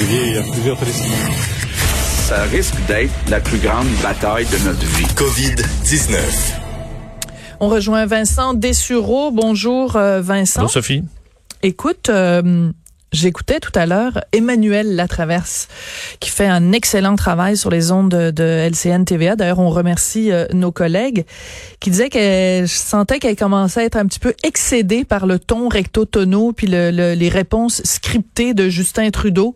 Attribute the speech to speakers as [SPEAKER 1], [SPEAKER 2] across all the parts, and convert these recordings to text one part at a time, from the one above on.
[SPEAKER 1] arriver plusieurs tristes.
[SPEAKER 2] Ça risque d'être la plus grande bataille de notre vie.
[SPEAKER 3] COVID-19.
[SPEAKER 4] On rejoint Vincent Dessureau. Bonjour euh, Vincent.
[SPEAKER 5] Bonjour Sophie.
[SPEAKER 4] Écoute, euh, J'écoutais tout à l'heure Emmanuel Latraverse, qui fait un excellent travail sur les ondes de, LCN TVA. D'ailleurs, on remercie euh, nos collègues, qui disaient qu'elle sentait qu'elle commençait à être un petit peu excédée par le ton recto-tono puis les réponses scriptées de Justin Trudeau.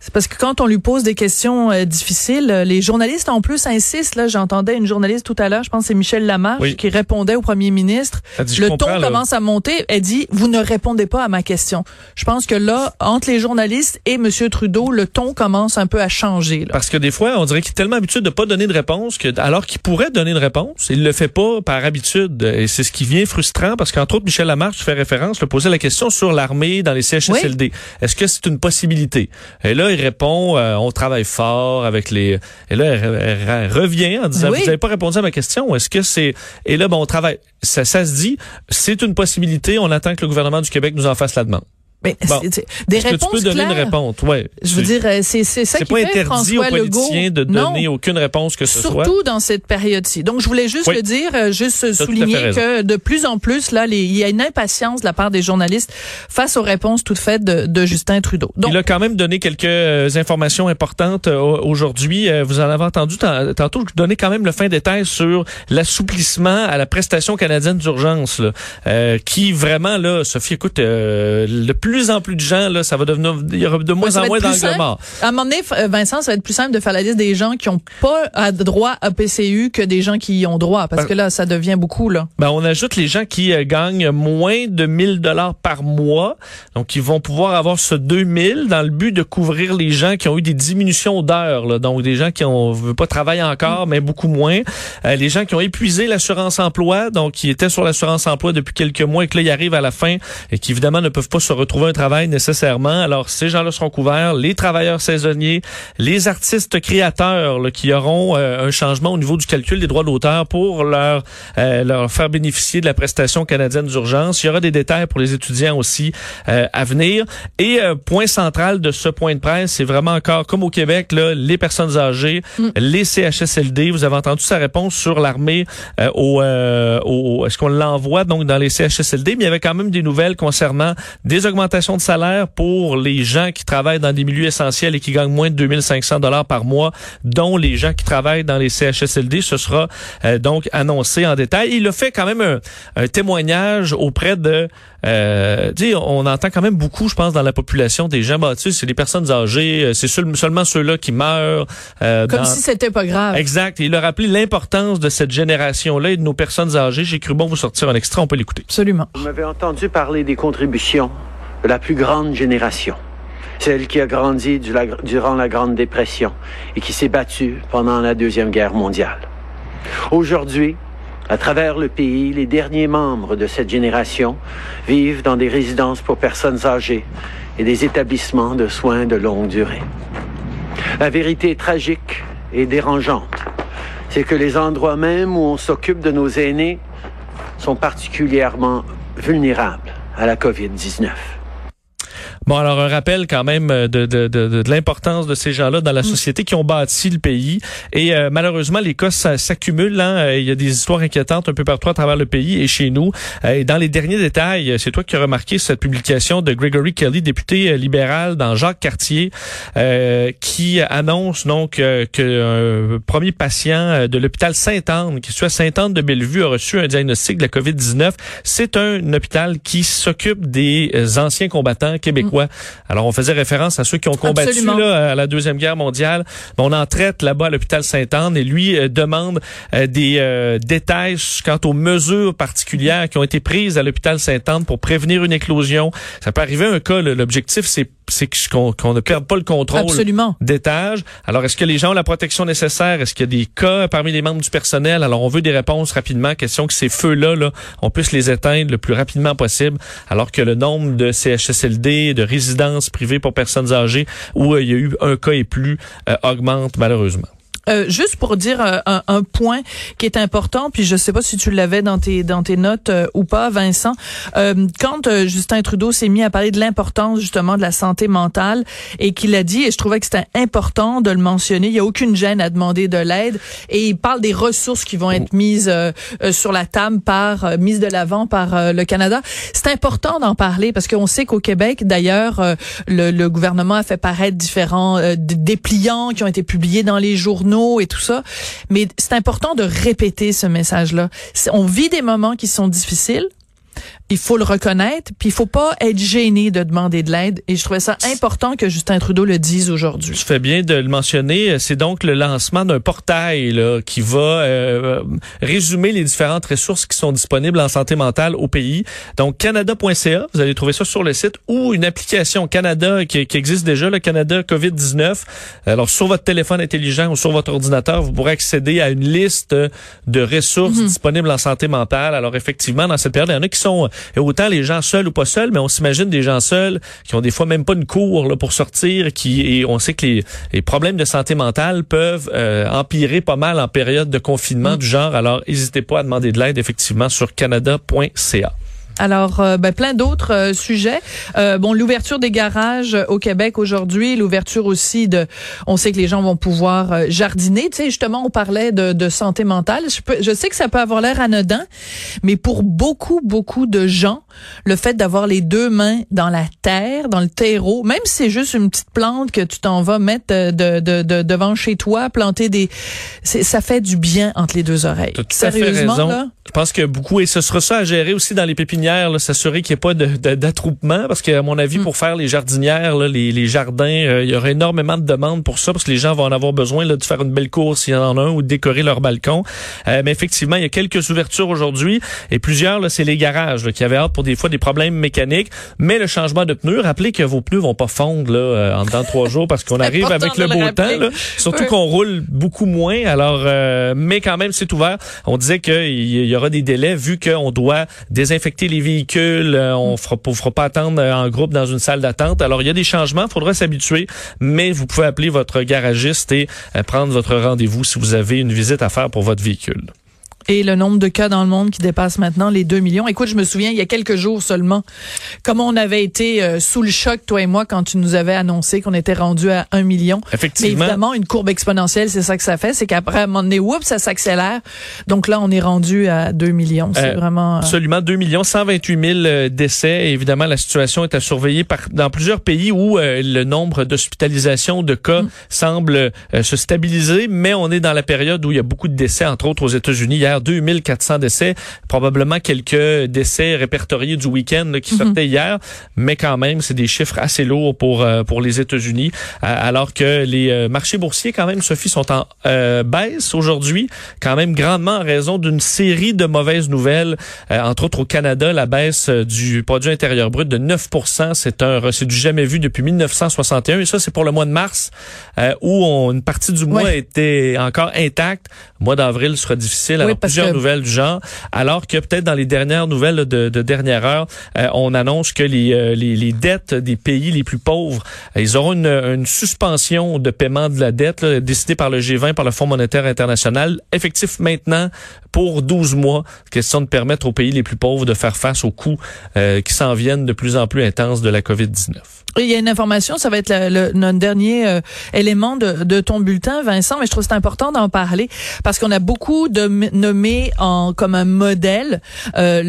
[SPEAKER 4] C'est parce que quand on lui pose des questions euh, difficiles, euh, les journalistes en plus insistent. Là, j'entendais une journaliste tout à l'heure, je pense que c'est Michel Lamarche, qui répondait au premier ministre. le ton commence à monter. Elle dit "Vous ne répondez pas à ma question." Je pense que là, entre les journalistes et Monsieur Trudeau, le ton commence un peu à changer.
[SPEAKER 5] Parce que des fois, on dirait qu'il est tellement habitué de pas donner de réponse que, alors qu'il pourrait donner une réponse, il le fait pas par habitude. Et c'est ce qui vient frustrant parce qu'entre autres, Michel Lamarche fait référence, le posait la question sur l'armée dans les CHSLD. Est-ce que c'est une possibilité? Et là, il répond, euh, on travaille fort avec les. Et là, elle, revient en disant, vous n'avez pas répondu à ma question. Est-ce que c'est Et là, bon, on travaille. Ça, ça se dit, c'est une possibilité. On attend que le gouvernement du Québec nous en fasse la demande.
[SPEAKER 4] Mais des réponses
[SPEAKER 5] que tu peux donner une réponse, ouais.
[SPEAKER 4] Je veux dire, euh, c'est c'est ça qui
[SPEAKER 5] pas
[SPEAKER 4] fait
[SPEAKER 5] interdit aux politiciens de donner aucune réponse que ce
[SPEAKER 4] Surtout
[SPEAKER 5] soit.
[SPEAKER 4] Surtout dans cette période-ci. Donc, je voulais juste le dire, euh, juste souligner que de plus en plus, là, les, il y a une impatience de la part des journalistes face aux réponses toutes faites de, de Justin Trudeau.
[SPEAKER 5] Donc, il a quand même donné quelques euh, informations importantes aujourd'hui. Vous en avez entendu tantôt donner quand même le fin détail sur l'assouplissement à la prestation canadienne d'urgence, euh, qui vraiment là, Sophie, écoute, le plus plus en plus de gens, là, ça va devenir, il y aura de moins en moins d'angles morts.
[SPEAKER 4] À un moment donné, euh, Vincent, ça va être plus simple de faire la liste des gens qui ont pas droit à PCU que des gens qui y ont droit, parce ben que là, ça devient beaucoup, là.
[SPEAKER 5] Ben, on ajoute les gens qui euh, gagnent moins de 1000 dollars par mois. Donc, ils vont pouvoir avoir ce 2000 dans le but de couvrir les gens qui ont eu des diminutions d'heures, Donc, des gens qui ont, veut pas travailler encore, mais beaucoup moins. Euh, les gens qui ont épuisé l'assurance emploi, donc qui étaient sur l'assurance emploi depuis quelques mois et que là, ils arrivent à la fin et qui évidemment ne peuvent pas se retrouver un travail nécessairement. Alors, ces gens-là seront couverts, les travailleurs saisonniers, les artistes créateurs là, qui auront euh, un changement au niveau du calcul des droits d'auteur pour leur, euh, leur faire bénéficier de la prestation canadienne d'urgence. Il y aura des détails pour les étudiants aussi euh, à venir. Et point central de ce point de presse, c'est vraiment encore, comme au Québec, là, les personnes âgées, mm. les CHSLD. Vous avez entendu sa réponse sur l'armée au, au est-ce qu'on l'envoie donc dans les CHSLD, mais il y avait quand même des nouvelles concernant des augmentations de salaire pour les gens qui travaillent dans des milieux essentiels et qui gagnent moins de 2500 dollars par mois, dont les gens qui travaillent dans les CHSLD. Ce sera euh, donc annoncé en détail. Il a fait quand même un, témoignage auprès de... Euh, on entend quand même beaucoup, je pense, dans la population des gens bâtis. C'est les personnes âgées, euh, c'est seulement ceux-là qui meurent.
[SPEAKER 4] Euh, Comme si c'était pas grave.
[SPEAKER 5] Exact. il a rappelé l'importance de cette génération-là et de nos personnes âgées. J'ai cru bon vous sortir un extrait, on peut l'écouter.
[SPEAKER 4] Absolument.
[SPEAKER 6] Vous m'avez entendu parler des contributions de la plus grande génération, celle qui a grandi durant la Grande Dépression et qui s'est battue pendant la Deuxième Guerre mondiale. Aujourd'hui, à travers le pays, les derniers membres de cette génération vivent dans des résidences pour personnes âgées et des établissements de soins de longue durée. La vérité tragique et dérangeante, c'est que les endroits même où on s'occupe de nos aînés sont particulièrement vulnérables à la COVID-19.
[SPEAKER 5] Bon, alors un rappel quand même euh, de, de, de, de l'importance de ces gens-là dans la mm. société qui ont bâti le pays. Et euh, malheureusement, les cas s'accumulent. Hein. Euh, il y a des histoires inquiétantes un peu partout à travers le pays et chez nous. et dans les derniers détails, c'est toi qui as remarqué cette publication de Gregory Kelly, député libéral dans Jacques Cartier, qui annonce donc que un premier patient de l'hôpital Sainte-Anne, qui est à Sainte-Anne de Bellevue, a reçu un diagnostic de la COVID-19. C'est un hôpital qui s'occupe des anciens combattants québécois alors, on faisait référence à ceux qui ont combattu là, à la Deuxième Guerre mondiale. On en traite là-bas à l'hôpital Sainte-Anne et lui euh, demande euh, des euh, détails quant aux mesures particulières qui ont été prises à l'hôpital Sainte-Anne pour prévenir une éclosion. Ça peut arriver un cas, l'objectif c'est c'est qu'on ne perde pas le contrôle d'étage. Alors, est-ce que les gens ont la protection nécessaire? Est-ce qu'il y a des cas parmi les membres du personnel? Alors, on veut des réponses rapidement. Question que ces feux-là, là, on puisse les éteindre le plus rapidement possible, alors que le nombre de CHSLD, de résidences privées pour personnes âgées, où euh, il y a eu un cas et plus, euh, augmente malheureusement.
[SPEAKER 4] Euh, juste pour dire euh, un, point qui est important, puis je sais pas si tu l'avais dans tes dans tes notes euh, ou pas, Vincent. quand Justin Trudeau s'est mis à parler de l'importance justement de la santé mentale et qu'il a dit, et je trouvais que c'était important de le mentionner, il y a aucune gêne à demander de l'aide et il parle des ressources qui vont être mises sur la table par mises de l'avant par le Canada. C'est important d'en parler parce qu'on sait qu'au Québec, d'ailleurs, le, le, gouvernement a fait paraître différents dépliants qui ont été publiés dans les journaux et tout ça. Mais c'est important de répéter ce message-là. On vit des moments qui sont difficiles il faut le reconnaître, puis il faut pas être gêné de demander de l'aide. Et je trouvais ça important que Justin Trudeau le dise aujourd'hui.
[SPEAKER 5] Je fais bien de le mentionner. C'est donc le lancement d'un portail là, qui va euh, résumer les différentes ressources qui sont disponibles en santé mentale au pays. Donc canada.ca, vous allez trouver ça sur le site, ou une application Canada qui, qui existe déjà, le Canada COVID-19. Alors sur votre téléphone intelligent ou sur votre ordinateur, vous pourrez accéder à une liste de ressources mhm. disponibles en santé mentale. Alors effectivement, dans cette période, il y en a qui sont et autant les gens seuls ou pas seuls, mais on s'imagine des gens seuls qui ont des fois même pas une cour là, pour sortir, qui et on sait que les, les problèmes de santé mentale peuvent euh, empirer pas mal en période de confinement mm. du genre. Alors, n'hésitez pas à demander de l'aide effectivement sur canada.ca.
[SPEAKER 4] Alors, euh, ben, plein d'autres euh, sujets. Euh, bon, l'ouverture des garages au Québec aujourd'hui, l'ouverture aussi de, on sait que les gens vont pouvoir jardiner. Tu sais, justement, on parlait de, de santé mentale. Je, peux, je sais que ça peut avoir l'air anodin, mais pour beaucoup, beaucoup de gens, le fait d'avoir les deux mains dans la terre, dans le terreau, même si c'est juste une petite plante que tu t'en vas mettre de, de, de, devant chez toi, planter des, ça fait du bien entre les deux oreilles.
[SPEAKER 5] Sérieusement, Là, je pense que beaucoup, et ce sera ça à gérer aussi dans les pépinières, s'assurer qu'il n'y ait pas d'attroupement, parce qu'à mon avis, mm. pour faire les jardinières, là, les, les, jardins, euh, il y aura énormément de demandes pour ça, parce que les gens vont en avoir besoin là, de faire une belle course s'il y en a un, ou de décorer leur balcon. Euh, mais effectivement, il y a quelques ouvertures aujourd'hui, et plusieurs, là, c'est les garages qui avaient hâte pour des fois des problèmes mécaniques. Mais le changement de pneus, rappelez que vos pneus vont pas fondre là, euh, en dans trois jours, parce qu'on arrive avec le beau temps. Là, surtout qu'on roule beaucoup moins. Alors, mais quand même, c'est ouvert. On disait qu'il y aura des délais vu qu'on doit désinfecter les véhicules, euh, on fera, fera pas attendre euh, en groupe dans une salle d'attente. Alors il y a des changements, il faudra s'habituer, mais vous pouvez appeler votre garagiste et euh, prendre votre rendez-vous si vous avez une visite à faire pour votre véhicule
[SPEAKER 4] et le nombre de cas dans le monde qui dépasse maintenant les 2 millions. Écoute, je me souviens, il y a quelques jours seulement, comment on avait été euh, sous le choc, toi et moi, quand tu nous avais annoncé qu'on était rendu à 1 million.
[SPEAKER 5] Effectivement.
[SPEAKER 4] Mais évidemment, une courbe exponentielle, c'est ça que ça fait. C'est qu'après, à un moment donné, oups, ça s'accélère. Donc là, on est rendu à 2 millions. C'est euh, vraiment...
[SPEAKER 5] Euh, absolument, 2 millions, 128 000 décès. évidemment, la situation est à surveiller par, dans plusieurs pays où le nombre d'hospitalisations de cas mm. semble se stabiliser, mais on est dans la période où il y a beaucoup de décès, entre autres aux États-Unis. Hier, 2400 décès, probablement quelques décès répertoriés du week-end qui mhm. sortaient hier, mais quand même, c'est des chiffres assez lourds pour euh, pour les États-Unis, alors que les euh, marchés boursiers, quand même, Sophie, sont en euh, baisse aujourd'hui, quand même grandement en raison d'une série de mauvaises nouvelles, entre autres au Canada, la baisse du produit intérieur brut de 9 c'est un c'est du jamais vu depuis 1961, et ça, c'est pour le mois de mars, où on, une partie du mois était encore intacte. Le mois d'avril sera difficile plusieurs nouvelles du genre, alors que peut-être dans les dernières nouvelles de, de dernière heure, euh, on annonce que les, euh, les, les, dettes des pays les plus pauvres, euh, ils auront une, une, suspension de paiement de la dette là, décidée par le G20, par le Fonds monétaire international, effectif maintenant pour 12 mois. Question de permettre aux pays les plus pauvres de faire face aux coûts qui s'en viennent de plus en plus intenses de la COVID-19.
[SPEAKER 4] Il y a une information, ça va être le, notre dernier élément de, de, ton bulletin, Vincent, mais je trouve c'est important d'en parler parce qu'on a beaucoup de nommé en comme un modèle euh,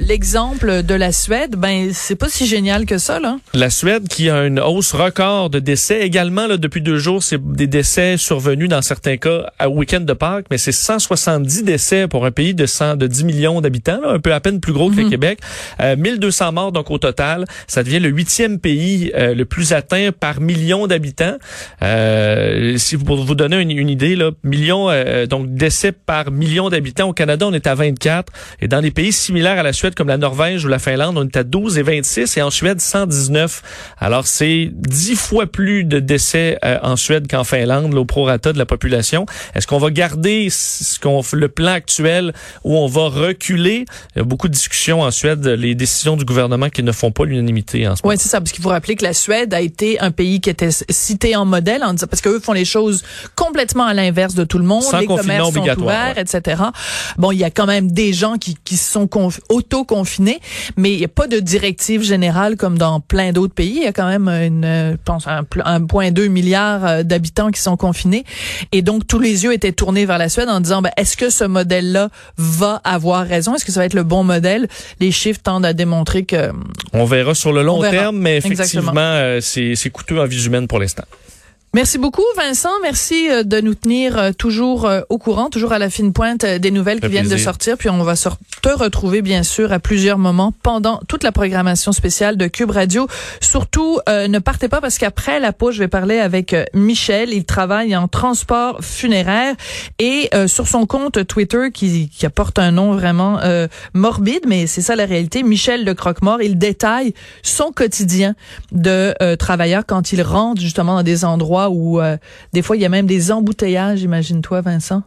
[SPEAKER 4] l'exemple de la Suède. Ben c'est pas si génial que ça là.
[SPEAKER 5] La Suède qui a une hausse record de décès également là depuis deux jours, c'est des décès survenus dans certains cas à week-end de Pâques, mais c'est 170 décès pour un pays de 100 de 10 millions d'habitants, un peu à peine plus gros que le mhm. Québec. Euh, 1200 morts donc au total. Ça devient le huitième pays euh, le plus atteint par million d'habitants. Euh, si vous pour vous donner une, une idée là, millions euh, donc décès par million d'habitants au Canada, on est à 24 et dans les pays similaires à la Suède comme la Norvège ou la Finlande, on est à 12 et 26 et en Suède 119. Alors c'est 10 fois plus de décès en Suède qu'en Finlande là, au prorata de la population. Est-ce qu'on va garder ce qu'on le plan actuel où on va reculer Il y a beaucoup de discussions en Suède, les décisions du gouvernement qui ne font pas l'unanimité en ce moment.
[SPEAKER 4] Oui, c'est ça parce qu'il faut rappeler que la Suède a été un pays qui était cité en modèle, en disant, parce qu'eux font les choses complètement à l'inverse de tout le monde.
[SPEAKER 5] Sans
[SPEAKER 4] les commerces sont ouverts,
[SPEAKER 5] ouais.
[SPEAKER 4] etc. Bon, il y a quand même des gens qui, qui sont auto-confinés, mais il n'y a pas de directive générale comme dans plein d'autres pays. Il y a quand même une, je pense, un, 1,2 milliard euh, d'habitants qui sont confinés. Et donc, tous les yeux étaient tournés vers la Suède en disant, ben, est-ce que ce modèle-là va avoir raison? Est-ce que ça va être le bon modèle? Les chiffres tendent à démontrer que...
[SPEAKER 5] On verra sur le long terme, mais effectivement, euh, c'est coûteux en vie humaine pour l'instant.
[SPEAKER 4] Merci beaucoup, Vincent. Merci euh, de nous tenir euh, toujours euh, au courant, toujours à la fine pointe des nouvelles qui viennent de sortir. Puis on va te retrouver, bien sûr, à plusieurs moments pendant toute la programmation spéciale de Cube Radio. Surtout, ne partez pas parce qu'après la pause, je vais parler avec Michel. Il travaille en transport funéraire et sur son compte Twitter qui, qui apporte un nom vraiment morbide, mais c'est ça la réalité. Michel le croque-mort, il détaille son quotidien de travailleur quand il rentre justement dans des endroits où euh, des fois il y a même des embouteillages, imagine-toi Vincent,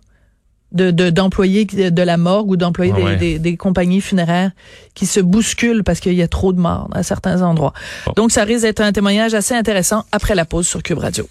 [SPEAKER 4] de d'employés de, la morgue ou d'employés des, des, des, compagnies funéraires qui se bousculent parce qu'il y a trop de morts à certains endroits. Donc ça risque d'être un témoignage assez intéressant après la pause sur Cube Radio.